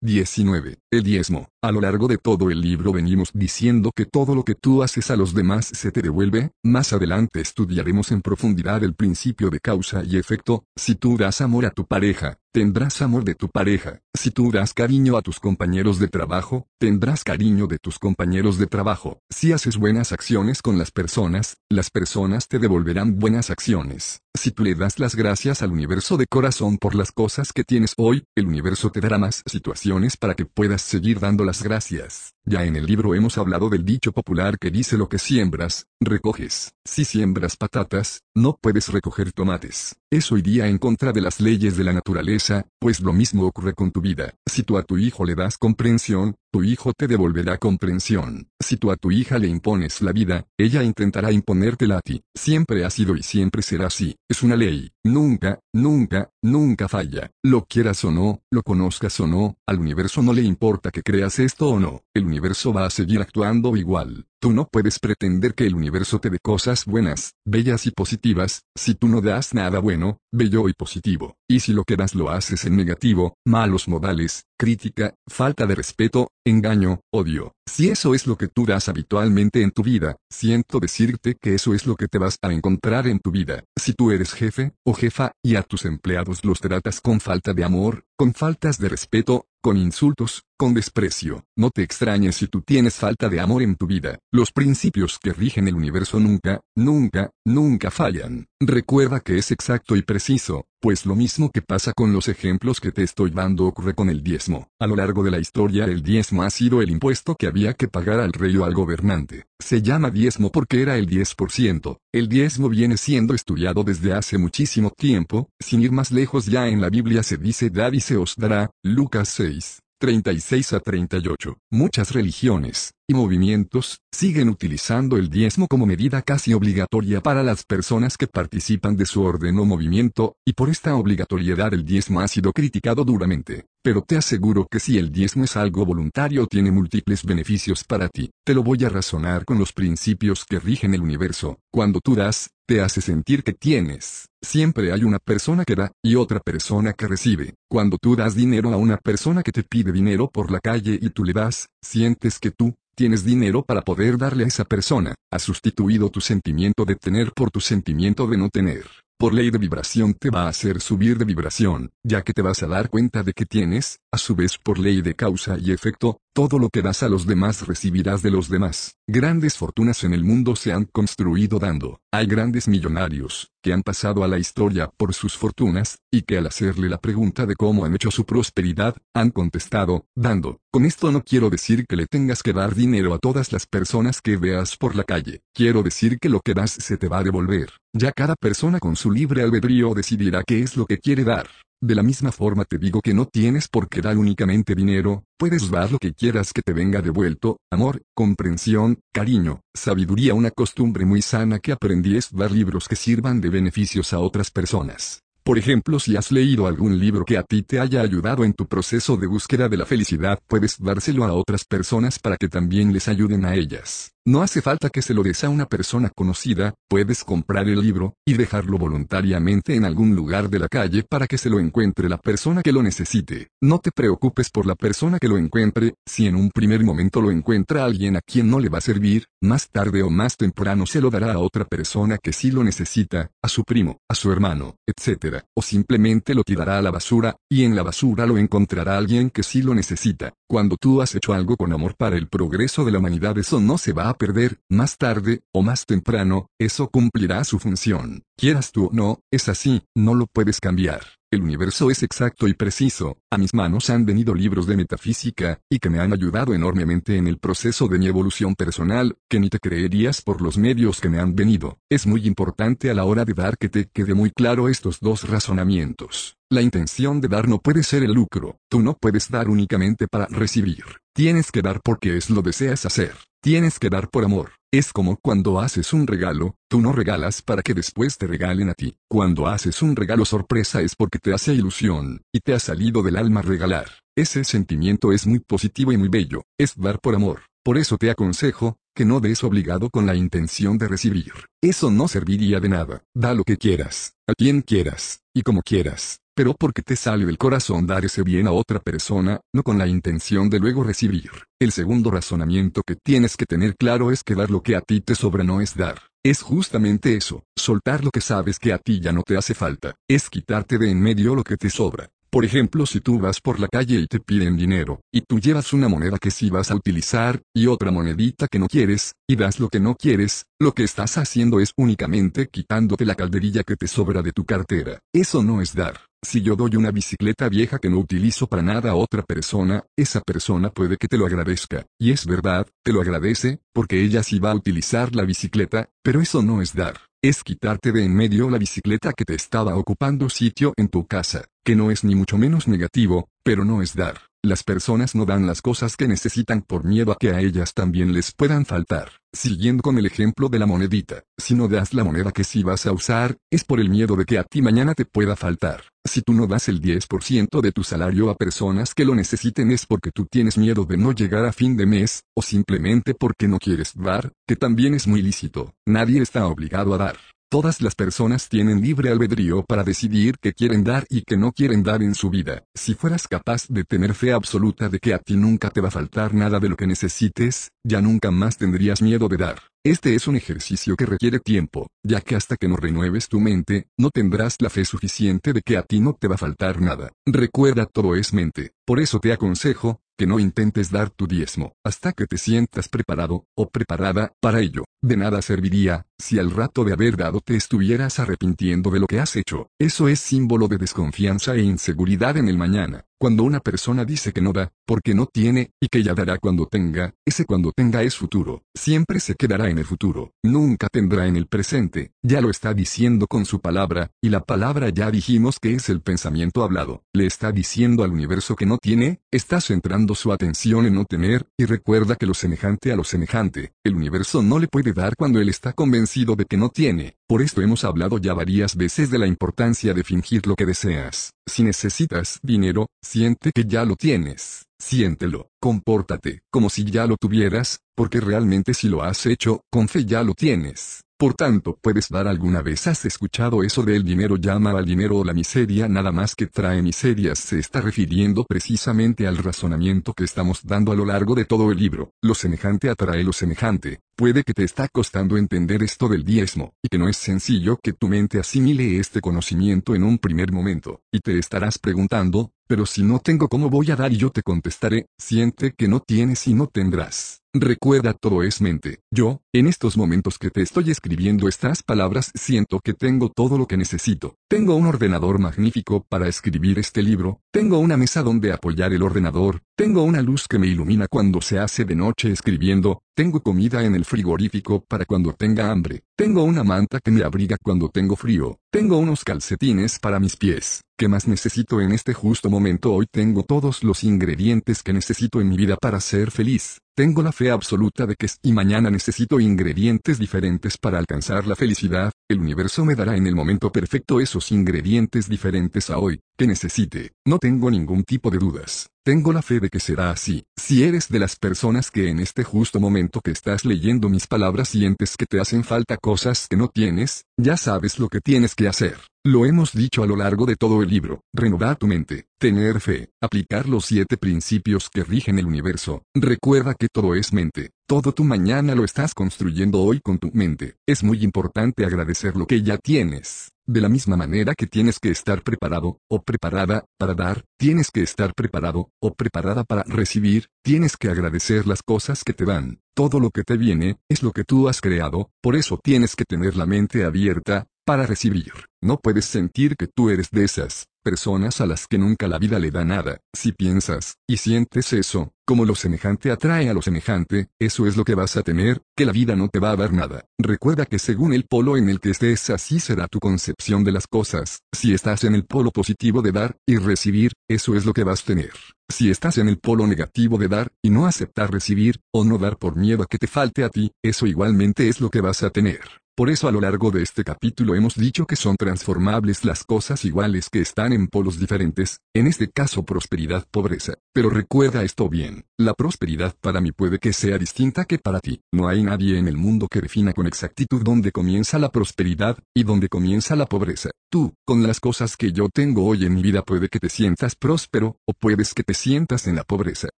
19. El diezmo. A lo largo de todo el libro venimos diciendo que todo lo que tú haces a los demás se te devuelve, más adelante estudiaremos en profundidad el principio de causa y efecto, si tú das amor a tu pareja, tendrás amor de tu pareja, si tú das cariño a tus compañeros de trabajo, tendrás cariño de tus compañeros de trabajo, si haces buenas acciones con las personas, las personas te devolverán buenas acciones. Si tú le das las gracias al universo de corazón por las cosas que tienes hoy, el universo te dará más situaciones para que puedas seguir dando las gracias. Ya en el libro hemos hablado del dicho popular que dice lo que siembras, recoges. Si siembras patatas, no puedes recoger tomates. Eso iría en contra de las leyes de la naturaleza, pues lo mismo ocurre con tu vida. Si tú a tu hijo le das comprensión, tu hijo te devolverá comprensión. Si tú a tu hija le impones la vida, ella intentará imponértela a ti. Siempre ha sido y siempre será así. Es una ley. Nunca, nunca, nunca falla. Lo quieras o no, lo conozcas o no, al universo no le importa que creas esto o no. El universo va a seguir actuando igual. Tú no puedes pretender que el universo te dé cosas buenas, bellas y positivas, si tú no das nada bueno, bello y positivo. Y si lo que das lo haces en negativo, malos modales, crítica, falta de respeto, engaño, odio. Si eso es lo que tú das habitualmente en tu vida, siento decirte que eso es lo que te vas a encontrar en tu vida. Si tú eres jefe, o jefa, y a tus empleados los tratas con falta de amor, con faltas de respeto, con insultos, con desprecio. No te extrañes si tú tienes falta de amor en tu vida. Los principios que rigen el universo nunca, nunca, nunca fallan. Recuerda que es exacto y preciso, pues lo mismo que pasa con los ejemplos que te estoy dando ocurre con el diezmo. A lo largo de la historia el diezmo ha sido el impuesto que había que pagar al rey o al gobernante. Se llama diezmo porque era el 10%. El diezmo viene siendo estudiado desde hace muchísimo tiempo, sin ir más lejos ya en la Biblia se dice se os dará, Lucas 6. 36 a 38. Muchas religiones y movimientos siguen utilizando el diezmo como medida casi obligatoria para las personas que participan de su orden o movimiento, y por esta obligatoriedad el diezmo ha sido criticado duramente. Pero te aseguro que si el diezmo es algo voluntario tiene múltiples beneficios para ti. Te lo voy a razonar con los principios que rigen el universo. Cuando tú das, te hace sentir que tienes. Siempre hay una persona que da y otra persona que recibe. Cuando tú das dinero a una persona que te pide dinero por la calle y tú le das, sientes que tú, tienes dinero para poder darle a esa persona. Has sustituido tu sentimiento de tener por tu sentimiento de no tener por ley de vibración te va a hacer subir de vibración, ya que te vas a dar cuenta de que tienes, a su vez por ley de causa y efecto, todo lo que das a los demás recibirás de los demás. Grandes fortunas en el mundo se han construido dando. Hay grandes millonarios, que han pasado a la historia por sus fortunas, y que al hacerle la pregunta de cómo han hecho su prosperidad, han contestado, dando. Con esto no quiero decir que le tengas que dar dinero a todas las personas que veas por la calle. Quiero decir que lo que das se te va a devolver. Ya cada persona con su libre albedrío decidirá qué es lo que quiere dar. De la misma forma te digo que no tienes por qué dar únicamente dinero, puedes dar lo que quieras que te venga devuelto, amor, comprensión, cariño, sabiduría. Una costumbre muy sana que aprendí es dar libros que sirvan de beneficios a otras personas. Por ejemplo, si has leído algún libro que a ti te haya ayudado en tu proceso de búsqueda de la felicidad, puedes dárselo a otras personas para que también les ayuden a ellas. No hace falta que se lo des a una persona conocida, puedes comprar el libro, y dejarlo voluntariamente en algún lugar de la calle para que se lo encuentre la persona que lo necesite. No te preocupes por la persona que lo encuentre, si en un primer momento lo encuentra alguien a quien no le va a servir, más tarde o más temprano se lo dará a otra persona que sí lo necesita, a su primo, a su hermano, etc. O simplemente lo tirará a la basura, y en la basura lo encontrará alguien que sí lo necesita. Cuando tú has hecho algo con amor para el progreso de la humanidad eso no se va a perder, más tarde, o más temprano, eso cumplirá su función. Quieras tú o no, es así, no lo puedes cambiar. El universo es exacto y preciso, a mis manos han venido libros de metafísica, y que me han ayudado enormemente en el proceso de mi evolución personal, que ni te creerías por los medios que me han venido. Es muy importante a la hora de dar que te quede muy claro estos dos razonamientos. La intención de dar no puede ser el lucro, tú no puedes dar únicamente para recibir. Tienes que dar porque es lo deseas hacer. Tienes que dar por amor. Es como cuando haces un regalo, tú no regalas para que después te regalen a ti. Cuando haces un regalo sorpresa es porque te hace ilusión, y te ha salido del alma regalar. Ese sentimiento es muy positivo y muy bello, es dar por amor. Por eso te aconsejo, que no des obligado con la intención de recibir. Eso no serviría de nada. Da lo que quieras, a quien quieras, y como quieras pero porque te sale del corazón dar ese bien a otra persona, no con la intención de luego recibir. El segundo razonamiento que tienes que tener claro es que dar lo que a ti te sobra no es dar. Es justamente eso, soltar lo que sabes que a ti ya no te hace falta, es quitarte de en medio lo que te sobra. Por ejemplo, si tú vas por la calle y te piden dinero, y tú llevas una moneda que sí vas a utilizar, y otra monedita que no quieres, y das lo que no quieres, lo que estás haciendo es únicamente quitándote la calderilla que te sobra de tu cartera. Eso no es dar. Si yo doy una bicicleta vieja que no utilizo para nada a otra persona, esa persona puede que te lo agradezca. Y es verdad, te lo agradece, porque ella sí va a utilizar la bicicleta, pero eso no es dar. Es quitarte de en medio la bicicleta que te estaba ocupando sitio en tu casa que no es ni mucho menos negativo, pero no es dar. Las personas no dan las cosas que necesitan por miedo a que a ellas también les puedan faltar. Siguiendo con el ejemplo de la monedita, si no das la moneda que sí vas a usar, es por el miedo de que a ti mañana te pueda faltar. Si tú no das el 10% de tu salario a personas que lo necesiten es porque tú tienes miedo de no llegar a fin de mes, o simplemente porque no quieres dar, que también es muy lícito. Nadie está obligado a dar. Todas las personas tienen libre albedrío para decidir qué quieren dar y qué no quieren dar en su vida. Si fueras capaz de tener fe absoluta de que a ti nunca te va a faltar nada de lo que necesites, ya nunca más tendrías miedo de dar. Este es un ejercicio que requiere tiempo, ya que hasta que no renueves tu mente, no tendrás la fe suficiente de que a ti no te va a faltar nada. Recuerda todo es mente. Por eso te aconsejo, que no intentes dar tu diezmo, hasta que te sientas preparado, o preparada, para ello. De nada serviría, si al rato de haber dado te estuvieras arrepintiendo de lo que has hecho. Eso es símbolo de desconfianza e inseguridad en el mañana. Cuando una persona dice que no da, porque no tiene, y que ya dará cuando tenga, ese cuando tenga es futuro. Siempre se quedará en el futuro. Nunca tendrá en el presente. Ya lo está diciendo con su palabra, y la palabra ya dijimos que es el pensamiento hablado. Le está diciendo al universo que no tiene, está centrando su atención en no tener, y recuerda que lo semejante a lo semejante, el universo no le puede dar cuando él está convencido de que no tiene. Por esto hemos hablado ya varias veces de la importancia de fingir lo que deseas. Si necesitas dinero, siente que ya lo tienes. Siéntelo, compórtate, como si ya lo tuvieras, porque realmente si lo has hecho, con fe ya lo tienes. Por tanto, puedes dar alguna vez has escuchado eso de el dinero llama al dinero o la miseria nada más que trae miserias se está refiriendo precisamente al razonamiento que estamos dando a lo largo de todo el libro. Lo semejante atrae lo semejante. Puede que te está costando entender esto del diezmo, y que no es sencillo que tu mente asimile este conocimiento en un primer momento, y te estarás preguntando, pero si no tengo cómo voy a dar y yo te contestaré, siente que no tienes y no tendrás. Recuerda todo es mente. Yo, en estos momentos que te estoy escribiendo estas palabras, siento que tengo todo lo que necesito. Tengo un ordenador magnífico para escribir este libro, tengo una mesa donde apoyar el ordenador, tengo una luz que me ilumina cuando se hace de noche escribiendo, tengo comida en el frigorífico para cuando tenga hambre, tengo una manta que me abriga cuando tengo frío, tengo unos calcetines para mis pies. ¿Qué más necesito en este justo momento? Hoy tengo todos los ingredientes que necesito en mi vida para ser feliz. Tengo la fe absoluta de que y mañana necesito ingredientes diferentes para alcanzar la felicidad, el universo me dará en el momento perfecto esos ingredientes diferentes a hoy, que necesite. No tengo ningún tipo de dudas. Tengo la fe de que será así. Si eres de las personas que en este justo momento que estás leyendo mis palabras sientes que te hacen falta cosas que no tienes, ya sabes lo que tienes que hacer. Lo hemos dicho a lo largo de todo el libro. Renovar tu mente, tener fe, aplicar los siete principios que rigen el universo. Recuerda que todo es mente. Todo tu mañana lo estás construyendo hoy con tu mente. Es muy importante agradecer lo que ya tienes. De la misma manera que tienes que estar preparado, o preparada, para dar, tienes que estar preparado, o preparada para recibir, tienes que agradecer las cosas que te dan. Todo lo que te viene, es lo que tú has creado, por eso tienes que tener la mente abierta, para recibir. No puedes sentir que tú eres de esas personas a las que nunca la vida le da nada. Si piensas, y sientes eso, como lo semejante atrae a lo semejante, eso es lo que vas a tener, que la vida no te va a dar nada. Recuerda que según el polo en el que estés así será tu concepción de las cosas. Si estás en el polo positivo de dar, y recibir, eso es lo que vas a tener. Si estás en el polo negativo de dar, y no aceptar recibir, o no dar por miedo a que te falte a ti, eso igualmente es lo que vas a tener. Por eso a lo largo de este capítulo hemos dicho que son tres transformables las cosas iguales que están en polos diferentes, en este caso prosperidad pobreza. Pero recuerda esto bien, la prosperidad para mí puede que sea distinta que para ti. No hay nadie en el mundo que defina con exactitud dónde comienza la prosperidad, y dónde comienza la pobreza. Tú, con las cosas que yo tengo hoy en mi vida puede que te sientas próspero, o puedes que te sientas en la pobreza.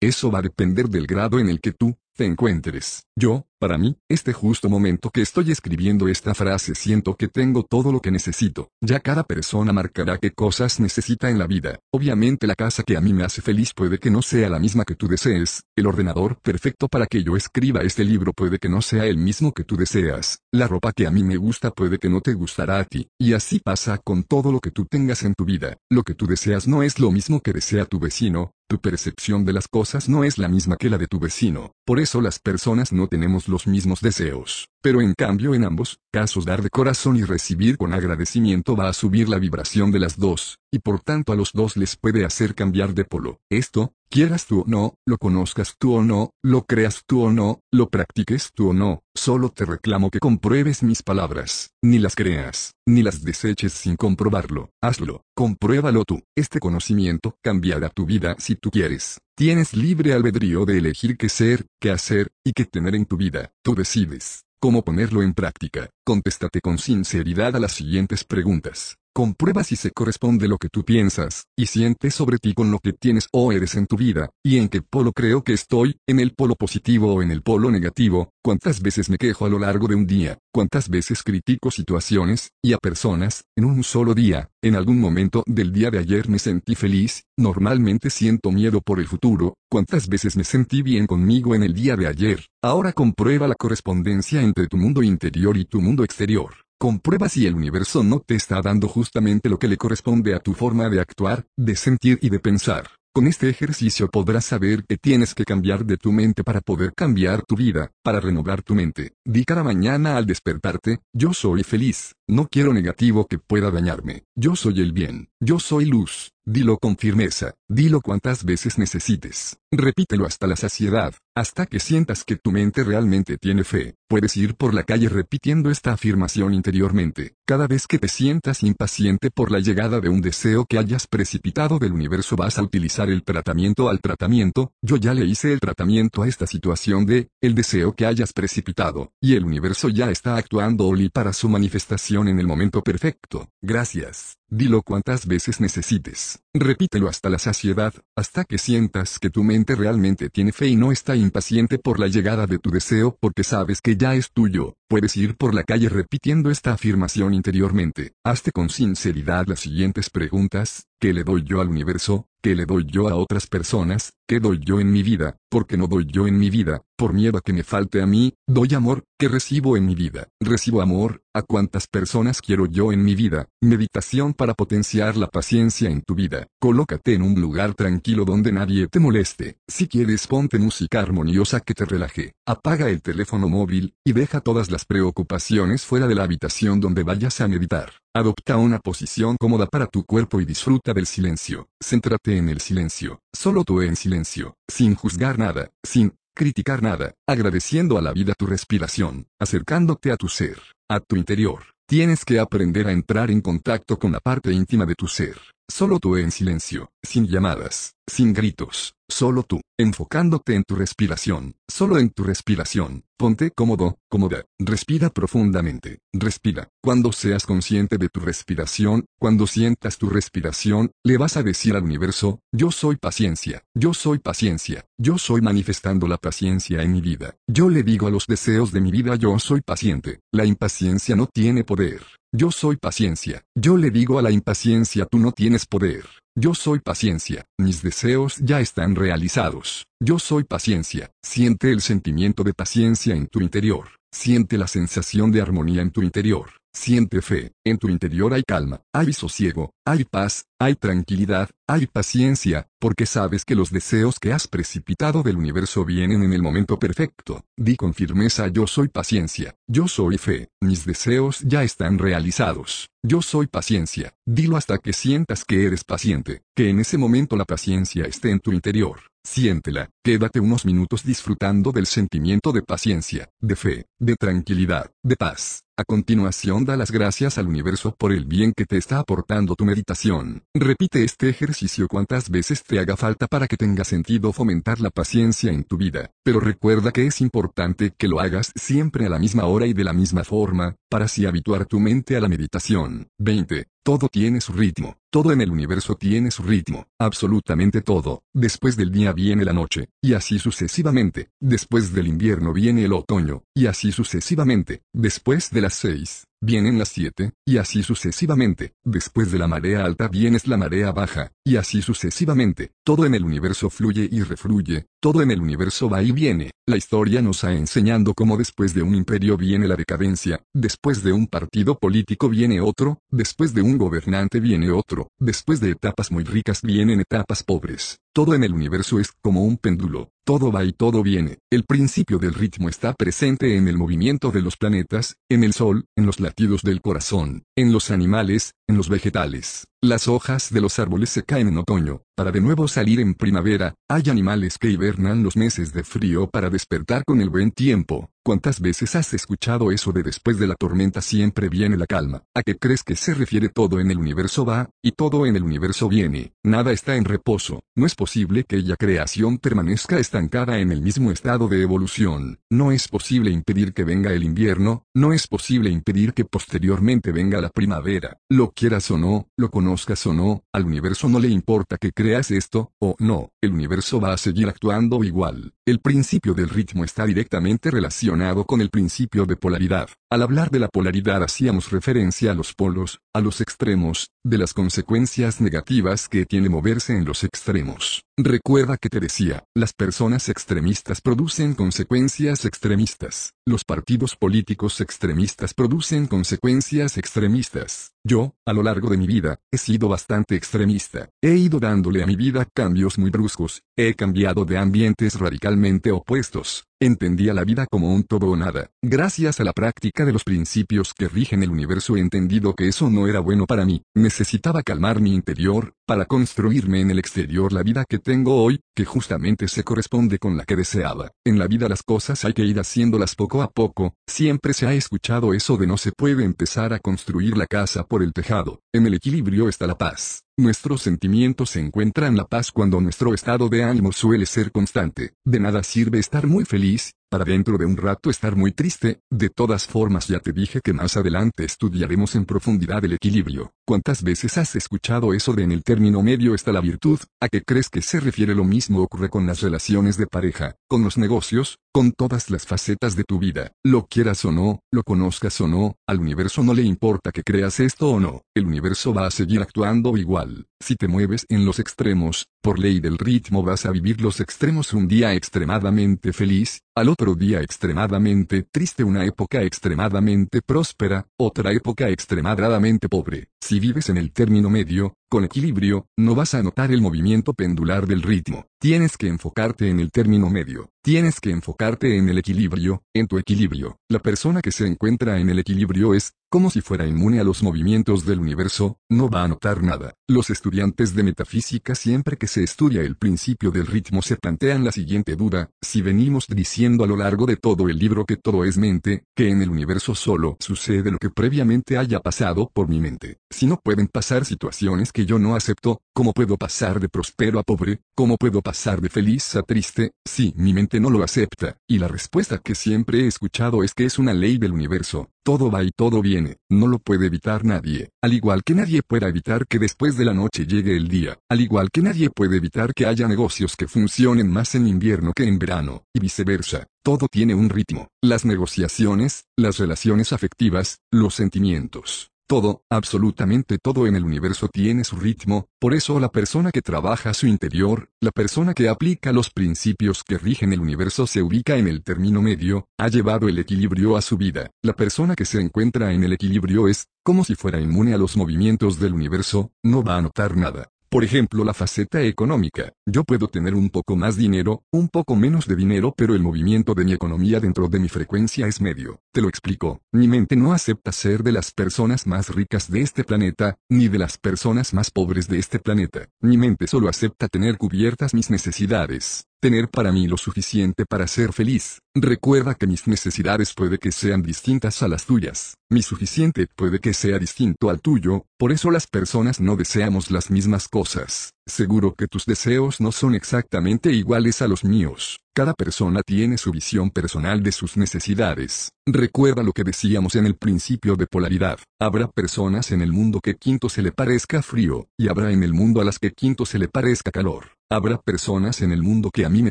Eso va a depender del grado en el que tú, te encuentres. Yo, para mí, este justo momento que estoy escribiendo esta frase siento que tengo todo lo que necesito. Ya cada persona marcará qué cosas necesita en la vida. Obviamente la casa que a mí me hace feliz puede que no sea la misma que tú desees. El ordenador perfecto para que yo escriba este libro puede que no sea el mismo que tú deseas. La ropa que a mí me gusta puede que no te gustará a ti. Y así pasa con todo lo que tú tengas en tu vida. Lo que tú deseas no es lo mismo que desea tu vecino, tu percepción de las cosas no es la misma que la de tu vecino, por eso las personas no tenemos los mismos deseos. Pero en cambio en ambos casos dar de corazón y recibir con agradecimiento va a subir la vibración de las dos, y por tanto a los dos les puede hacer cambiar de polo. Esto, quieras tú o no, lo conozcas tú o no, lo creas tú o no, lo practiques tú o no, solo te reclamo que compruebes mis palabras, ni las creas, ni las deseches sin comprobarlo, hazlo, compruébalo tú. Este conocimiento cambiará tu vida si tú quieres. Tienes libre albedrío de elegir qué ser, qué hacer, y qué tener en tu vida, tú decides. ¿Cómo ponerlo en práctica? Contéstate con sinceridad a las siguientes preguntas. Comprueba si se corresponde lo que tú piensas, y sientes sobre ti con lo que tienes o eres en tu vida, y en qué polo creo que estoy, en el polo positivo o en el polo negativo, cuántas veces me quejo a lo largo de un día, cuántas veces critico situaciones, y a personas, en un solo día, en algún momento del día de ayer me sentí feliz, normalmente siento miedo por el futuro, cuántas veces me sentí bien conmigo en el día de ayer, ahora comprueba la correspondencia entre tu mundo interior y tu mundo exterior. Comprueba si el universo no te está dando justamente lo que le corresponde a tu forma de actuar, de sentir y de pensar. Con este ejercicio podrás saber que tienes que cambiar de tu mente para poder cambiar tu vida, para renovar tu mente. Di cada mañana al despertarte, yo soy feliz, no quiero negativo que pueda dañarme, yo soy el bien, yo soy luz, Dilo con firmeza, dilo cuantas veces necesites. Repítelo hasta la saciedad, hasta que sientas que tu mente realmente tiene fe. Puedes ir por la calle repitiendo esta afirmación interiormente. Cada vez que te sientas impaciente por la llegada de un deseo que hayas precipitado del universo vas a utilizar el tratamiento al tratamiento. Yo ya le hice el tratamiento a esta situación de, el deseo que hayas precipitado, y el universo ya está actuando Oli para su manifestación en el momento perfecto. Gracias. Dilo cuantas veces necesites. Repítelo hasta la saciedad, hasta que sientas que tu mente realmente tiene fe y no está impaciente por la llegada de tu deseo porque sabes que ya es tuyo. Puedes ir por la calle repitiendo esta afirmación interiormente. Hazte con sinceridad las siguientes preguntas. ¿Qué le doy yo al universo? ¿Qué le doy yo a otras personas? ¿Qué doy yo en mi vida? ¿Por qué no doy yo en mi vida? Por miedo a que me falte a mí, doy amor, ¿qué recibo en mi vida? Recibo amor, ¿a cuántas personas quiero yo en mi vida? Meditación para potenciar la paciencia en tu vida. Colócate en un lugar tranquilo donde nadie te moleste. Si quieres ponte música armoniosa que te relaje. Apaga el teléfono móvil, y deja todas las preocupaciones fuera de la habitación donde vayas a meditar. Adopta una posición cómoda para tu cuerpo y disfruta del silencio. Céntrate en el silencio, solo tú en silencio, sin juzgar nada, sin criticar nada, agradeciendo a la vida tu respiración, acercándote a tu ser, a tu interior. Tienes que aprender a entrar en contacto con la parte íntima de tu ser. Solo tú en silencio, sin llamadas, sin gritos, solo tú, enfocándote en tu respiración, solo en tu respiración. Ponte cómodo, cómoda, respira profundamente, respira. Cuando seas consciente de tu respiración, cuando sientas tu respiración, le vas a decir al universo, yo soy paciencia, yo soy paciencia, yo soy manifestando la paciencia en mi vida. Yo le digo a los deseos de mi vida yo soy paciente, la impaciencia no tiene poder. Yo soy paciencia. Yo le digo a la impaciencia tú no tienes poder. Yo soy paciencia. Mis deseos ya están realizados. Yo soy paciencia. Siente el sentimiento de paciencia en tu interior. Siente la sensación de armonía en tu interior. Siente fe, en tu interior hay calma, hay sosiego, hay paz, hay tranquilidad, hay paciencia, porque sabes que los deseos que has precipitado del universo vienen en el momento perfecto. Di con firmeza yo soy paciencia, yo soy fe, mis deseos ya están realizados. Yo soy paciencia, dilo hasta que sientas que eres paciente, que en ese momento la paciencia esté en tu interior. Siéntela, quédate unos minutos disfrutando del sentimiento de paciencia, de fe, de tranquilidad, de paz. A continuación da las gracias al universo por el bien que te está aportando tu meditación. Repite este ejercicio cuantas veces te haga falta para que tenga sentido fomentar la paciencia en tu vida. Pero recuerda que es importante que lo hagas siempre a la misma hora y de la misma forma, para así habituar tu mente a la meditación. 20. Todo tiene su ritmo, todo en el universo tiene su ritmo, absolutamente todo. Después del día viene la noche, y así sucesivamente. Después del invierno viene el otoño, y así sucesivamente. Después de las seis, vienen las siete, y así sucesivamente. Después de la marea alta viene la marea baja, y así sucesivamente. Todo en el universo fluye y refluye, todo en el universo va y viene. La historia nos ha enseñando cómo después de un imperio viene la decadencia, después de un partido político viene otro, después de un gobernante viene otro, después de etapas muy ricas vienen etapas pobres. Todo en el universo es como un péndulo, todo va y todo viene. El principio del ritmo está presente en el movimiento de los planetas, en el sol, en los latidos del corazón, en los animales, los vegetales. Las hojas de los árboles se caen en otoño, para de nuevo salir en primavera. Hay animales que hibernan los meses de frío para despertar con el buen tiempo. ¿Cuántas veces has escuchado eso de después de la tormenta siempre viene la calma? ¿A qué crees que se refiere todo en el universo va, y todo en el universo viene? Nada está en reposo. No es posible que la creación permanezca estancada en el mismo estado de evolución. No es posible impedir que venga el invierno, no es posible impedir que posteriormente venga la primavera. Lo quieras o no, lo conozcas o no, al universo no le importa que creas esto, o no, el universo va a seguir actuando igual. El principio del ritmo está directamente relacionado con el principio de polaridad. Al hablar de la polaridad hacíamos referencia a los polos, a los extremos, de las consecuencias negativas que tiene moverse en los extremos. Recuerda que te decía, las personas extremistas producen consecuencias extremistas. Los partidos políticos extremistas producen consecuencias extremistas. Yo, a lo largo de mi vida, he sido bastante extremista. He ido dándole a mi vida cambios muy bruscos, he cambiado de ambientes radicalmente opuestos. Entendía la vida como un todo o nada. Gracias a la práctica de los principios que rigen el universo he entendido que eso no era bueno para mí. Necesitaba calmar mi interior, para construirme en el exterior la vida que tengo hoy, que justamente se corresponde con la que deseaba. En la vida las cosas hay que ir haciéndolas poco a poco, siempre se ha escuchado eso de no se puede empezar a construir la casa por el tejado. En el equilibrio está la paz. Nuestros sentimientos se encuentran la paz cuando nuestro estado de ánimo suele ser constante. De nada sirve estar muy feliz, para dentro de un rato estar muy triste, de todas formas ya te dije que más adelante estudiaremos en profundidad el equilibrio. ¿Cuántas veces has escuchado eso de en el término medio está la virtud? ¿A qué crees que se refiere lo mismo ocurre con las relaciones de pareja, con los negocios, con todas las facetas de tu vida? Lo quieras o no, lo conozcas o no, al universo no le importa que creas esto o no, el universo va a seguir actuando igual. Si te mueves en los extremos, por ley del ritmo vas a vivir los extremos un día extremadamente feliz, al otro día extremadamente triste, una época extremadamente próspera, otra época extremadamente pobre. Vives en el término medio, con equilibrio, no vas a notar el movimiento pendular del ritmo. Tienes que enfocarte en el término medio. Tienes que enfocarte en el equilibrio, en tu equilibrio. La persona que se encuentra en el equilibrio es, como si fuera inmune a los movimientos del universo, no va a notar nada. Los estudiantes de metafísica siempre que se estudia el principio del ritmo se plantean la siguiente duda, si venimos diciendo a lo largo de todo el libro que todo es mente, que en el universo solo sucede lo que previamente haya pasado por mi mente. Si no pueden pasar situaciones que yo no acepto, ¿cómo puedo pasar de próspero a pobre? ¿Cómo puedo pasar de feliz a triste? Si mi mente no lo acepta, y la respuesta que siempre he escuchado es que es una ley del universo, todo va y todo viene, no lo puede evitar nadie, al igual que nadie pueda evitar que después de la noche llegue el día, al igual que nadie puede evitar que haya negocios que funcionen más en invierno que en verano, y viceversa. Todo tiene un ritmo, las negociaciones, las relaciones afectivas, los sentimientos. Todo, absolutamente todo en el universo tiene su ritmo, por eso la persona que trabaja su interior, la persona que aplica los principios que rigen el universo se ubica en el término medio, ha llevado el equilibrio a su vida. La persona que se encuentra en el equilibrio es, como si fuera inmune a los movimientos del universo, no va a notar nada. Por ejemplo, la faceta económica. Yo puedo tener un poco más dinero, un poco menos de dinero, pero el movimiento de mi economía dentro de mi frecuencia es medio. Te lo explico. Mi mente no acepta ser de las personas más ricas de este planeta, ni de las personas más pobres de este planeta. Mi mente solo acepta tener cubiertas mis necesidades. Tener para mí lo suficiente para ser feliz. Recuerda que mis necesidades puede que sean distintas a las tuyas. Mi suficiente puede que sea distinto al tuyo, por eso las personas no deseamos las mismas cosas. Seguro que tus deseos no son exactamente iguales a los míos. Cada persona tiene su visión personal de sus necesidades. Recuerda lo que decíamos en el principio de polaridad. Habrá personas en el mundo que quinto se le parezca frío, y habrá en el mundo a las que quinto se le parezca calor. Habrá personas en el mundo que a mí me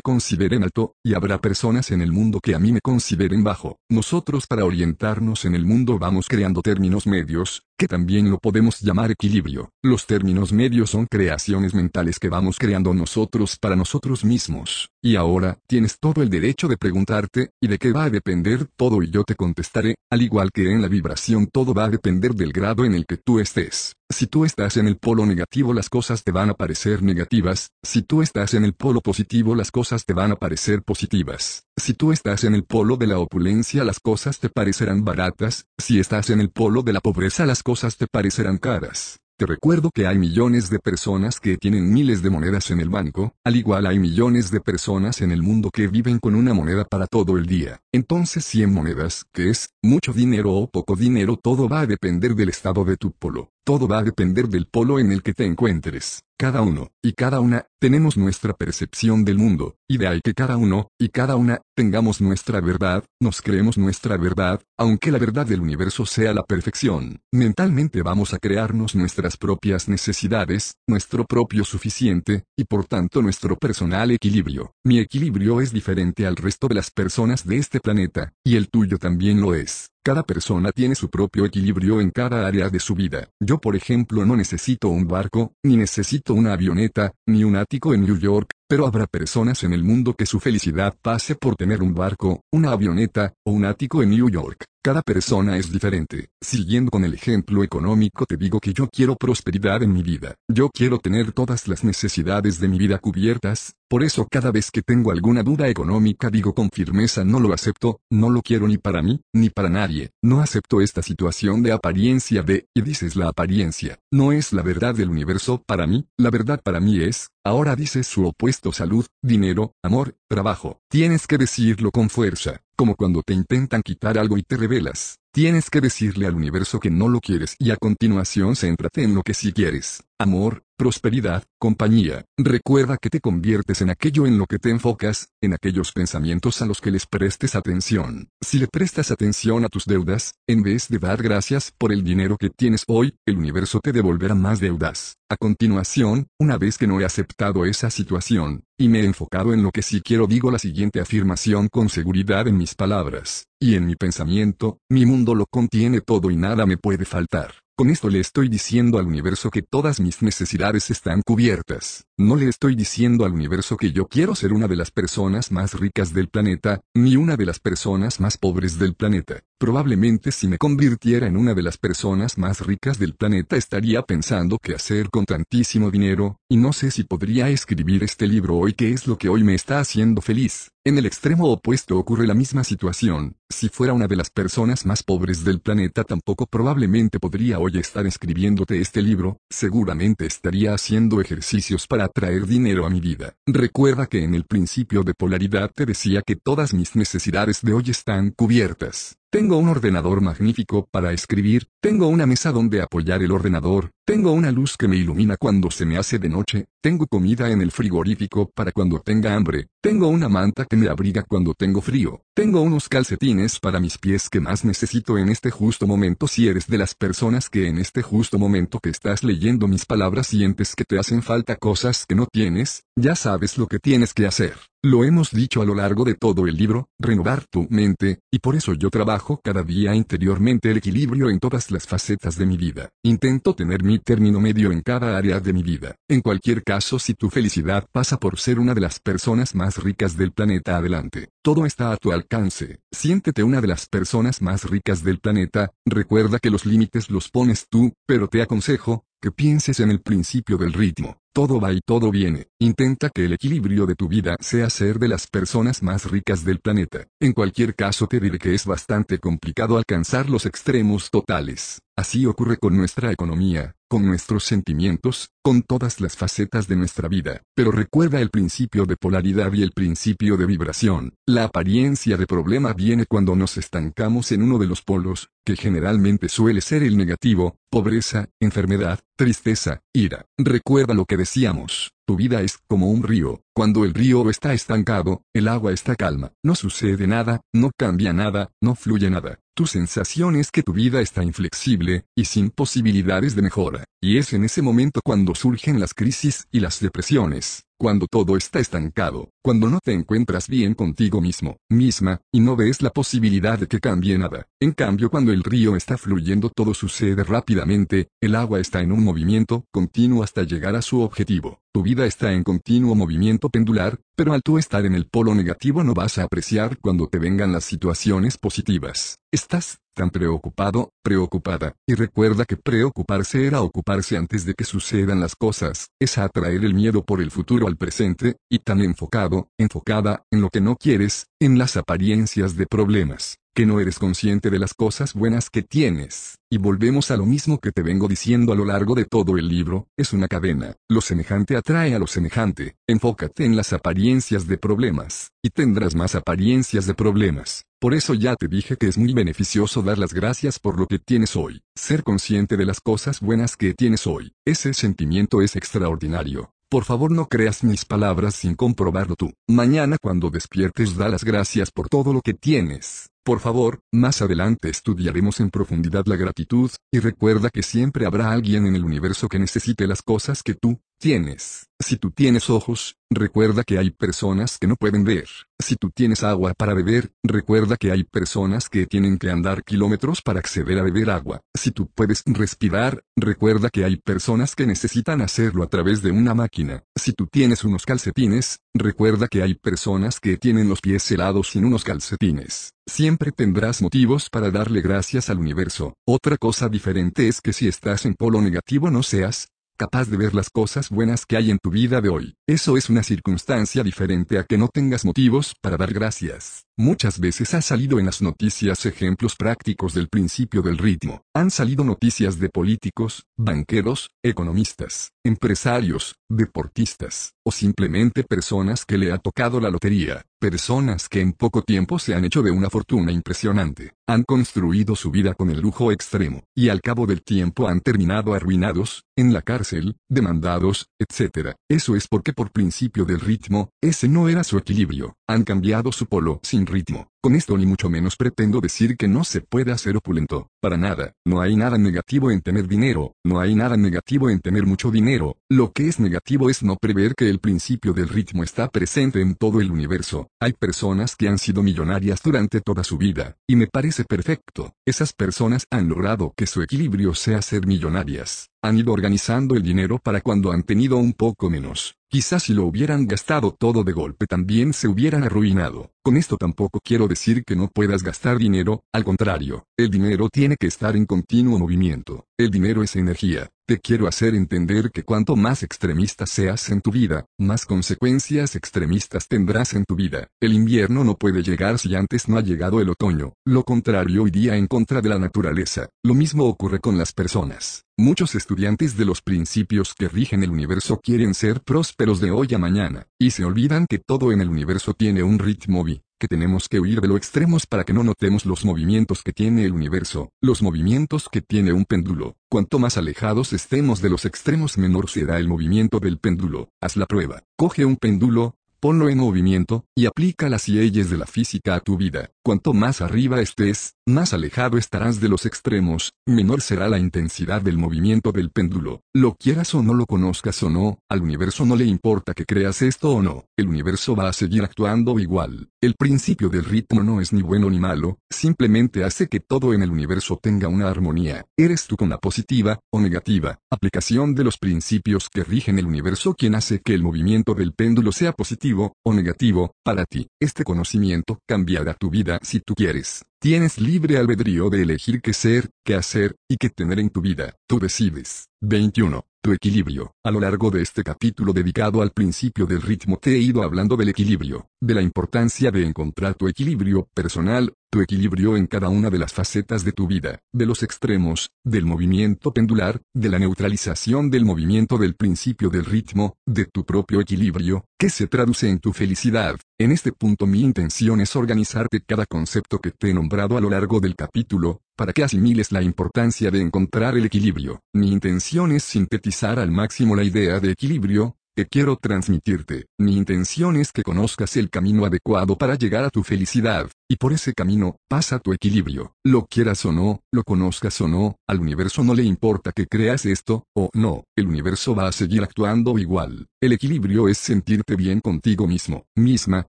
consideren alto, y habrá personas en el mundo que a mí me consideren bajo. Nosotros para orientarnos en el mundo vamos creando términos medios, que también lo podemos llamar equilibrio. Los términos medios son creaciones mentales que vamos creando nosotros para nosotros mismos. Y ahora, tienes todo el derecho de preguntarte, ¿y de qué va a depender todo? Y yo te contestaré, al igual que en la vibración todo va a depender del grado en el que tú estés. Si tú estás en el polo negativo las cosas te van a parecer negativas, si tú estás en el polo positivo las cosas te van a parecer positivas. Si tú estás en el polo de la opulencia las cosas te parecerán baratas, si estás en el polo de la pobreza las cosas te parecerán caras. Te recuerdo que hay millones de personas que tienen miles de monedas en el banco, al igual hay millones de personas en el mundo que viven con una moneda para todo el día. Entonces 100 monedas, que es, mucho dinero o poco dinero, todo va a depender del estado de tu polo. Todo va a depender del polo en el que te encuentres. Cada uno, y cada una, tenemos nuestra percepción del mundo, y de ahí que cada uno, y cada una, tengamos nuestra verdad, nos creemos nuestra verdad, aunque la verdad del universo sea la perfección. Mentalmente vamos a crearnos nuestras propias necesidades, nuestro propio suficiente, y por tanto nuestro personal equilibrio. Mi equilibrio es diferente al resto de las personas de este planeta, y el tuyo también lo es. Cada persona tiene su propio equilibrio en cada área de su vida. Yo por ejemplo no necesito un barco, ni necesito una avioneta, ni un ático en New York, pero habrá personas en el mundo que su felicidad pase por tener un barco, una avioneta, o un ático en New York. Cada persona es diferente. Siguiendo con el ejemplo económico te digo que yo quiero prosperidad en mi vida. Yo quiero tener todas las necesidades de mi vida cubiertas, por eso cada vez que tengo alguna duda económica digo con firmeza no lo acepto, no lo quiero ni para mí, ni para nadie. No acepto esta situación de apariencia de, y dices la apariencia, no es la verdad del universo para mí, la verdad para mí es, ahora dices su opuesto salud, dinero, amor, trabajo. Tienes que decirlo con fuerza como cuando te intentan quitar algo y te revelas. Tienes que decirle al universo que no lo quieres y a continuación céntrate en lo que sí quieres. Amor, prosperidad, compañía. Recuerda que te conviertes en aquello en lo que te enfocas, en aquellos pensamientos a los que les prestes atención. Si le prestas atención a tus deudas, en vez de dar gracias por el dinero que tienes hoy, el universo te devolverá más deudas. A continuación, una vez que no he aceptado esa situación, y me he enfocado en lo que sí quiero digo la siguiente afirmación con seguridad en mis palabras, y en mi pensamiento, mi mundo lo contiene todo y nada me puede faltar. Con esto le estoy diciendo al universo que todas mis necesidades están cubiertas. No le estoy diciendo al universo que yo quiero ser una de las personas más ricas del planeta, ni una de las personas más pobres del planeta. Probablemente si me convirtiera en una de las personas más ricas del planeta estaría pensando qué hacer con tantísimo dinero, y no sé si podría escribir este libro hoy que es lo que hoy me está haciendo feliz. En el extremo opuesto ocurre la misma situación. Si fuera una de las personas más pobres del planeta tampoco probablemente podría hoy estar escribiéndote este libro, seguramente estaría haciendo ejercicios para traer dinero a mi vida. Recuerda que en el principio de polaridad te decía que todas mis necesidades de hoy están cubiertas. Tengo un ordenador magnífico para escribir, tengo una mesa donde apoyar el ordenador, tengo una luz que me ilumina cuando se me hace de noche, tengo comida en el frigorífico para cuando tenga hambre, tengo una manta que me abriga cuando tengo frío, tengo unos calcetines para mis pies que más necesito en este justo momento si eres de las personas que en este justo momento que estás leyendo mis palabras sientes que te hacen falta cosas que no tienes, ya sabes lo que tienes que hacer. Lo hemos dicho a lo largo de todo el libro, renovar tu mente, y por eso yo trabajo cada día interiormente el equilibrio en todas las facetas de mi vida. Intento tener mi término medio en cada área de mi vida. En cualquier caso, si tu felicidad pasa por ser una de las personas más ricas del planeta adelante, todo está a tu alcance. Siéntete una de las personas más ricas del planeta, recuerda que los límites los pones tú, pero te aconsejo, que pienses en el principio del ritmo. Todo va y todo viene. Intenta que el equilibrio de tu vida sea ser de las personas más ricas del planeta. En cualquier caso te diré que es bastante complicado alcanzar los extremos totales. Así ocurre con nuestra economía, con nuestros sentimientos, con todas las facetas de nuestra vida. Pero recuerda el principio de polaridad y el principio de vibración. La apariencia de problema viene cuando nos estancamos en uno de los polos, que generalmente suele ser el negativo, pobreza, enfermedad, tristeza, ira. Recuerda lo que decíamos. Tu vida es como un río. Cuando el río está estancado, el agua está calma. No sucede nada, no cambia nada, no fluye nada. Tu sensación es que tu vida está inflexible, y sin posibilidades de mejora. Y es en ese momento cuando surgen las crisis y las depresiones, cuando todo está estancado, cuando no te encuentras bien contigo mismo, misma, y no ves la posibilidad de que cambie nada. En cambio, cuando el río está fluyendo todo sucede rápidamente, el agua está en un movimiento continuo hasta llegar a su objetivo. Tu vida está en continuo movimiento pendular, pero al tú estar en el polo negativo no vas a apreciar cuando te vengan las situaciones positivas. Estás tan preocupado, preocupada, y recuerda que preocuparse era ocuparse antes de que sucedan las cosas, es atraer el miedo por el futuro al presente, y tan enfocado, enfocada, en lo que no quieres, en las apariencias de problemas que no eres consciente de las cosas buenas que tienes. Y volvemos a lo mismo que te vengo diciendo a lo largo de todo el libro, es una cadena. Lo semejante atrae a lo semejante. Enfócate en las apariencias de problemas, y tendrás más apariencias de problemas. Por eso ya te dije que es muy beneficioso dar las gracias por lo que tienes hoy. Ser consciente de las cosas buenas que tienes hoy. Ese sentimiento es extraordinario. Por favor no creas mis palabras sin comprobarlo tú. Mañana cuando despiertes da las gracias por todo lo que tienes. Por favor, más adelante estudiaremos en profundidad la gratitud, y recuerda que siempre habrá alguien en el universo que necesite las cosas que tú tienes. Si tú tienes ojos, recuerda que hay personas que no pueden ver. Si tú tienes agua para beber, recuerda que hay personas que tienen que andar kilómetros para acceder a beber agua. Si tú puedes respirar, recuerda que hay personas que necesitan hacerlo a través de una máquina. Si tú tienes unos calcetines, recuerda que hay personas que tienen los pies helados sin unos calcetines. Siempre tendrás motivos para darle gracias al universo. Otra cosa diferente es que si estás en polo negativo no seas capaz de ver las cosas buenas que hay en tu vida de hoy. Eso es una circunstancia diferente a que no tengas motivos para dar gracias. Muchas veces ha salido en las noticias ejemplos prácticos del principio del ritmo. Han salido noticias de políticos, banqueros, economistas, empresarios, deportistas, o simplemente personas que le ha tocado la lotería, personas que en poco tiempo se han hecho de una fortuna impresionante, han construido su vida con el lujo extremo, y al cabo del tiempo han terminado arruinados, en la cárcel, demandados, etc. Eso es porque por principio del ritmo, ese no era su equilibrio, han cambiado su polo sin ritmo. Con esto ni mucho menos pretendo decir que no se puede hacer opulento, para nada, no hay nada negativo en tener dinero, no hay nada negativo en tener mucho dinero, lo que es negativo es no prever que el principio del ritmo está presente en todo el universo, hay personas que han sido millonarias durante toda su vida, y me parece perfecto, esas personas han logrado que su equilibrio sea ser millonarias, han ido organizando el dinero para cuando han tenido un poco menos, Quizás si lo hubieran gastado todo de golpe también se hubieran arruinado. Con esto tampoco quiero decir que no puedas gastar dinero, al contrario, el dinero tiene que estar en continuo movimiento. El dinero es energía. Te quiero hacer entender que cuanto más extremista seas en tu vida, más consecuencias extremistas tendrás en tu vida. El invierno no puede llegar si antes no ha llegado el otoño. Lo contrario iría en contra de la naturaleza. Lo mismo ocurre con las personas. Muchos estudiantes de los principios que rigen el universo quieren ser prósperos de hoy a mañana, y se olvidan que todo en el universo tiene un ritmo vi que tenemos que huir de lo extremos para que no notemos los movimientos que tiene el universo, los movimientos que tiene un péndulo. Cuanto más alejados estemos de los extremos menor será el movimiento del péndulo. Haz la prueba. Coge un péndulo, ponlo en movimiento, y aplica las leyes de la física a tu vida. Cuanto más arriba estés, más alejado estarás de los extremos, menor será la intensidad del movimiento del péndulo. Lo quieras o no lo conozcas o no, al universo no le importa que creas esto o no, el universo va a seguir actuando igual. El principio del ritmo no es ni bueno ni malo, simplemente hace que todo en el universo tenga una armonía. Eres tú con la positiva, o negativa, aplicación de los principios que rigen el universo quien hace que el movimiento del péndulo sea positivo, o negativo, para ti. Este conocimiento cambiará tu vida si tú quieres. Tienes libre albedrío de elegir qué ser, qué hacer, y qué tener en tu vida. Tú decides. 21. Tu equilibrio. A lo largo de este capítulo dedicado al principio del ritmo te he ido hablando del equilibrio, de la importancia de encontrar tu equilibrio personal, tu equilibrio en cada una de las facetas de tu vida, de los extremos, del movimiento pendular, de la neutralización del movimiento del principio del ritmo, de tu propio equilibrio, que se traduce en tu felicidad. En este punto mi intención es organizarte cada concepto que te he nombrado a lo largo del capítulo, para que asimiles la importancia de encontrar el equilibrio. Mi intención es sintetizar al máximo la idea de equilibrio, que quiero transmitirte. Mi intención es que conozcas el camino adecuado para llegar a tu felicidad, y por ese camino, pasa tu equilibrio. Lo quieras o no, lo conozcas o no, al universo no le importa que creas esto, o no, el universo va a seguir actuando igual. El equilibrio es sentirte bien contigo mismo, misma,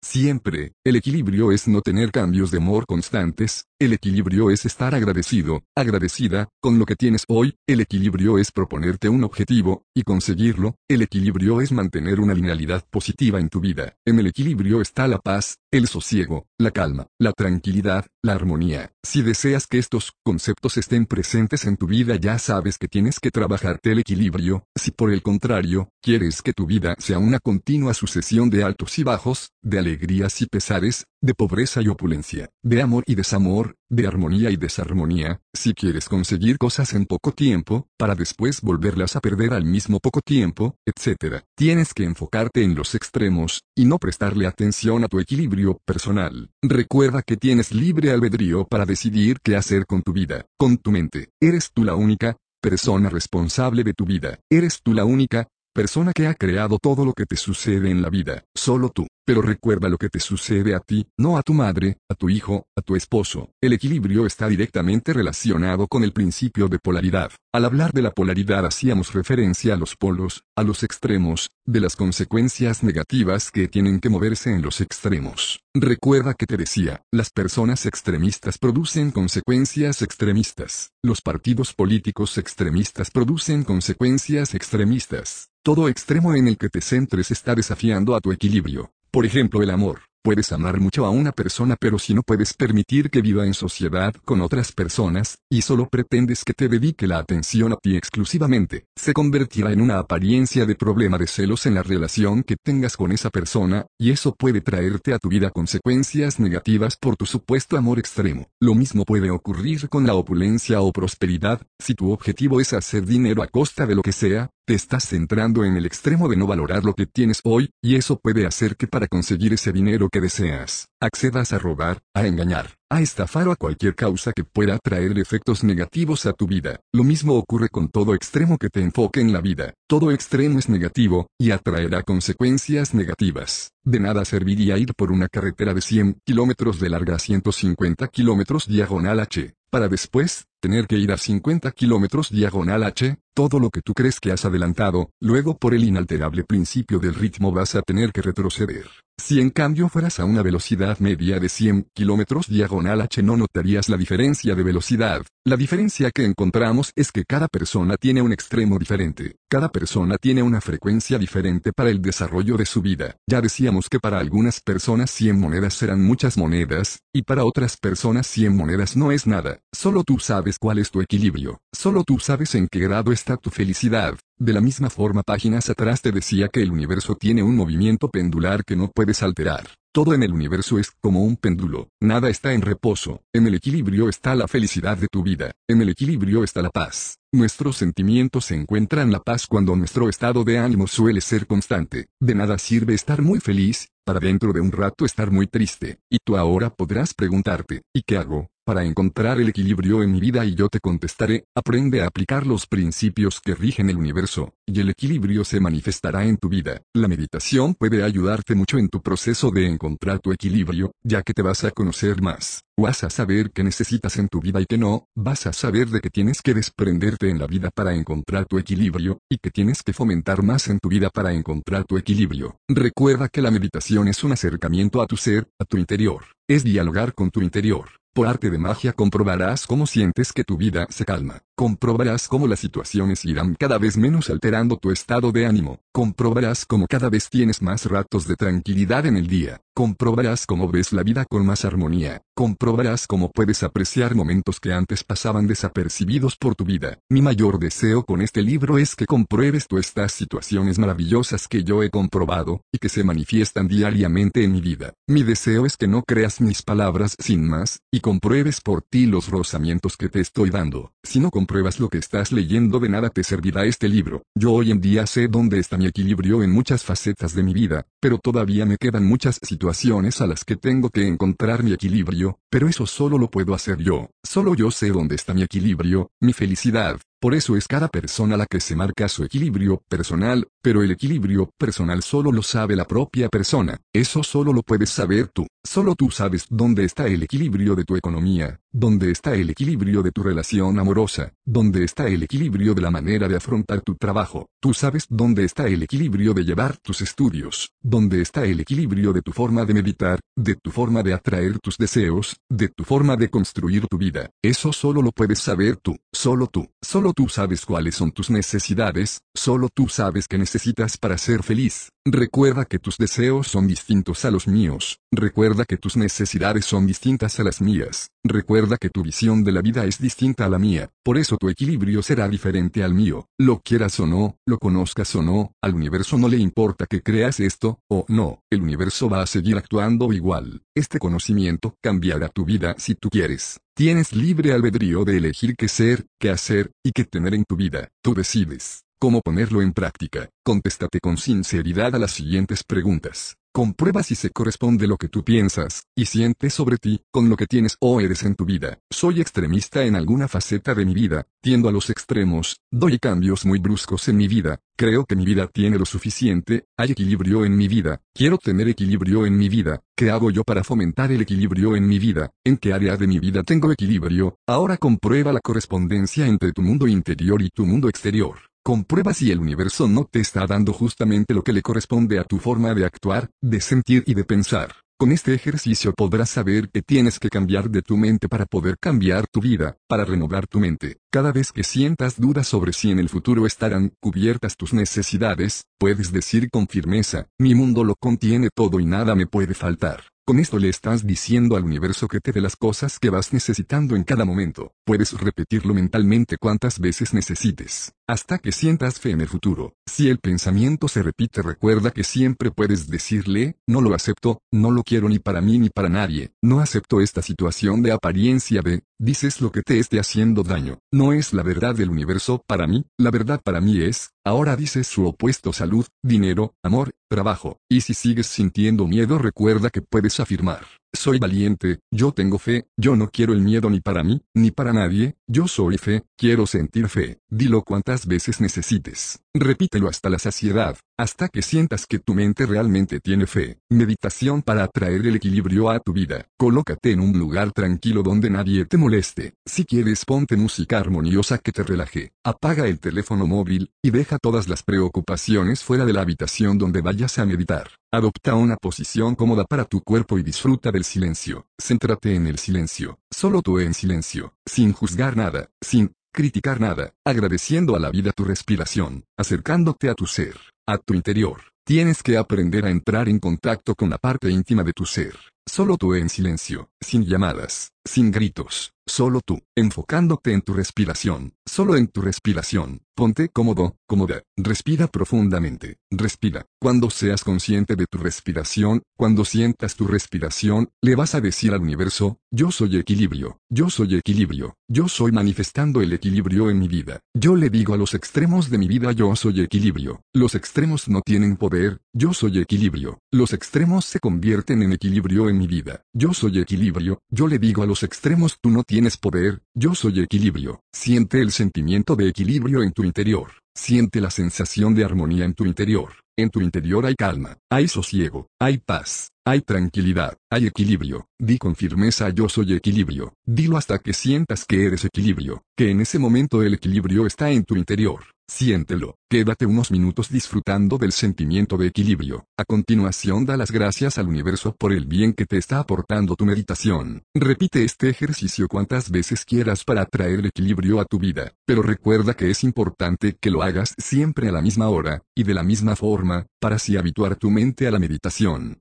siempre. El equilibrio es no tener cambios de humor constantes. El equilibrio es estar agradecido, agradecida, con lo que tienes hoy. El equilibrio es proponerte un objetivo, y conseguirlo. El equilibrio es mantener una linealidad positiva en tu vida. En el equilibrio está la paz, el sosiego, la calma, la tranquilidad, la armonía. Si deseas que estos conceptos estén presentes en tu vida ya sabes que tienes que trabajarte el equilibrio, si por el contrario, quieres que tu vida sea una continua sucesión de altos y bajos, de alegrías y pesares, de pobreza y opulencia, de amor y desamor, de armonía y desarmonía, si quieres conseguir cosas en poco tiempo, para después volverlas a perder al mismo poco tiempo, etc. Tienes que enfocarte en los extremos, y no prestarle atención a tu equilibrio personal. Recuerda que tienes libre albedrío para decidir qué hacer con tu vida, con tu mente. Eres tú la única persona responsable de tu vida. Eres tú la única persona que ha creado todo lo que te sucede en la vida, solo tú. Pero recuerda lo que te sucede a ti, no a tu madre, a tu hijo, a tu esposo. El equilibrio está directamente relacionado con el principio de polaridad. Al hablar de la polaridad hacíamos referencia a los polos, a los extremos, de las consecuencias negativas que tienen que moverse en los extremos. Recuerda que te decía, las personas extremistas producen consecuencias extremistas. Los partidos políticos extremistas producen consecuencias extremistas. Todo extremo en el que te centres está desafiando a tu equilibrio. Por ejemplo el amor. Puedes amar mucho a una persona pero si no puedes permitir que viva en sociedad con otras personas, y solo pretendes que te dedique la atención a ti exclusivamente, se convertirá en una apariencia de problema de celos en la relación que tengas con esa persona, y eso puede traerte a tu vida consecuencias negativas por tu supuesto amor extremo. Lo mismo puede ocurrir con la opulencia o prosperidad, si tu objetivo es hacer dinero a costa de lo que sea, te estás centrando en el extremo de no valorar lo que tienes hoy, y eso puede hacer que para conseguir ese dinero que deseas, accedas a robar, a engañar, a estafar o a cualquier causa que pueda traer efectos negativos a tu vida. Lo mismo ocurre con todo extremo que te enfoque en la vida. Todo extremo es negativo, y atraerá consecuencias negativas. De nada serviría ir por una carretera de 100 kilómetros de larga a 150 kilómetros diagonal H, para después, tener que ir a 50 kilómetros diagonal H, todo lo que tú crees que has adelantado, luego por el inalterable principio del ritmo vas a tener que retroceder. Si en cambio fueras a una velocidad media de 100 kilómetros diagonal H no notarías la diferencia de velocidad. La diferencia que encontramos es que cada persona tiene un extremo diferente. Cada persona tiene una frecuencia diferente para el desarrollo de su vida. Ya decíamos que para algunas personas 100 monedas serán muchas monedas, y para otras personas 100 monedas no es nada. Solo tú sabes cuál es tu equilibrio. Solo tú sabes en qué grado está tu felicidad. De la misma forma páginas atrás te decía que el universo tiene un movimiento pendular que no puedes alterar. Todo en el universo es como un péndulo, nada está en reposo, en el equilibrio está la felicidad de tu vida, en el equilibrio está la paz. Nuestros sentimientos se encuentran la paz cuando nuestro estado de ánimo suele ser constante. De nada sirve estar muy feliz, para dentro de un rato estar muy triste. Y tú ahora podrás preguntarte, ¿y qué hago? Para encontrar el equilibrio en mi vida y yo te contestaré, aprende a aplicar los principios que rigen el universo, y el equilibrio se manifestará en tu vida. La meditación puede ayudarte mucho en tu proceso de encontrar tu equilibrio, ya que te vas a conocer más. Vas a saber qué necesitas en tu vida y qué no, vas a saber de qué tienes que desprenderte en la vida para encontrar tu equilibrio, y que tienes que fomentar más en tu vida para encontrar tu equilibrio. Recuerda que la meditación es un acercamiento a tu ser, a tu interior, es dialogar con tu interior. Por arte de magia comprobarás cómo sientes que tu vida se calma, Comprobarás cómo las situaciones irán cada vez menos alterando tu estado de ánimo. Comprobarás cómo cada vez tienes más ratos de tranquilidad en el día. Comprobarás cómo ves la vida con más armonía. Comprobarás cómo puedes apreciar momentos que antes pasaban desapercibidos por tu vida. Mi mayor deseo con este libro es que compruebes tú estas situaciones maravillosas que yo he comprobado, y que se manifiestan diariamente en mi vida. Mi deseo es que no creas mis palabras sin más, y compruebes por ti los rozamientos que te estoy dando. Si no compruebas lo que estás leyendo de nada te servirá este libro. Yo hoy en día sé dónde está mi equilibrio en muchas facetas de mi vida, pero todavía me quedan muchas situaciones a las que tengo que encontrar mi equilibrio pero eso solo lo puedo hacer yo. Solo yo sé dónde está mi equilibrio, mi felicidad, por eso es cada persona la que se marca su equilibrio personal, pero el equilibrio personal solo lo sabe la propia persona, eso solo lo puedes saber tú. Solo tú sabes dónde está el equilibrio de tu economía, dónde está el equilibrio de tu relación amorosa, dónde está el equilibrio de la manera de afrontar tu trabajo. Tú sabes dónde está el equilibrio de llevar tus estudios, dónde está el equilibrio de tu forma de meditar, de tu forma de atraer tus deseos, de tu forma de construir tu vida. Eso solo lo puedes saber tú, solo tú, solo tú sabes cuáles son tus necesidades, solo tú sabes qué necesitas para ser feliz. Recuerda que tus deseos son distintos a los míos, recuerda que tus necesidades son distintas a las mías, recuerda que tu visión de la vida es distinta a la mía, por eso tu equilibrio será diferente al mío, lo quieras o no, lo conozcas o no, al universo no le importa que creas esto, o no, el universo va a seguir actuando igual, este conocimiento cambiará tu vida si tú quieres. Tienes libre albedrío de elegir qué ser, qué hacer, y qué tener en tu vida. Tú decides. ¿Cómo ponerlo en práctica? Contéstate con sinceridad a las siguientes preguntas. Comprueba si se corresponde lo que tú piensas y sientes sobre ti con lo que tienes o eres en tu vida. Soy extremista en alguna faceta de mi vida, tiendo a los extremos, doy cambios muy bruscos en mi vida, creo que mi vida tiene lo suficiente, hay equilibrio en mi vida, quiero tener equilibrio en mi vida, ¿qué hago yo para fomentar el equilibrio en mi vida? ¿En qué área de mi vida tengo equilibrio? Ahora comprueba la correspondencia entre tu mundo interior y tu mundo exterior. Comprueba si el universo no te está dando justamente lo que le corresponde a tu forma de actuar, de sentir y de pensar. Con este ejercicio podrás saber que tienes que cambiar de tu mente para poder cambiar tu vida, para renovar tu mente. Cada vez que sientas dudas sobre si en el futuro estarán cubiertas tus necesidades, puedes decir con firmeza, mi mundo lo contiene todo y nada me puede faltar. Con esto le estás diciendo al universo que te dé las cosas que vas necesitando en cada momento. Puedes repetirlo mentalmente cuantas veces necesites, hasta que sientas fe en el futuro. Si el pensamiento se repite recuerda que siempre puedes decirle, no lo acepto, no lo quiero ni para mí ni para nadie, no acepto esta situación de apariencia de, dices lo que te esté haciendo daño. No es la verdad del universo para mí, la verdad para mí es, ahora dices su opuesto salud, dinero, amor, trabajo. Y si sigues sintiendo miedo recuerda que puedes afirmar. Soy valiente, yo tengo fe, yo no quiero el miedo ni para mí, ni para nadie, yo soy fe, quiero sentir fe. Dilo cuantas veces necesites. Repítelo hasta la saciedad, hasta que sientas que tu mente realmente tiene fe. Meditación para atraer el equilibrio a tu vida. Colócate en un lugar tranquilo donde nadie te moleste. Si quieres ponte música armoniosa que te relaje. Apaga el teléfono móvil, y deja todas las preocupaciones fuera de la habitación donde vayas a meditar. Adopta una posición cómoda para tu cuerpo y disfruta del silencio. Céntrate en el silencio, solo tú en silencio, sin juzgar nada, sin criticar nada, agradeciendo a la vida tu respiración, acercándote a tu ser, a tu interior. Tienes que aprender a entrar en contacto con la parte íntima de tu ser. Solo tú en silencio, sin llamadas, sin gritos, solo tú, enfocándote en tu respiración, solo en tu respiración. Ponte cómodo, cómoda, respira profundamente, respira. Cuando seas consciente de tu respiración, cuando sientas tu respiración, le vas a decir al universo, yo soy equilibrio, yo soy equilibrio, yo soy manifestando el equilibrio en mi vida. Yo le digo a los extremos de mi vida yo soy equilibrio. Los extremos no tienen poder, yo soy equilibrio. Los extremos se convierten en equilibrio en mi vida. Yo soy equilibrio, yo le digo a los extremos tú no tienes poder, yo soy equilibrio. Siente el sentimiento de equilibrio en tu interior. Siente la sensación de armonía en tu interior. En tu interior hay calma, hay sosiego, hay paz, hay tranquilidad, hay equilibrio. Di con firmeza yo soy equilibrio. Dilo hasta que sientas que eres equilibrio, que en ese momento el equilibrio está en tu interior. Siéntelo, quédate unos minutos disfrutando del sentimiento de equilibrio. A continuación da las gracias al universo por el bien que te está aportando tu meditación. Repite este ejercicio cuantas veces quieras para traer equilibrio a tu vida, pero recuerda que es importante que lo hagas siempre a la misma hora, y de la misma forma, para así habituar tu mente a la meditación.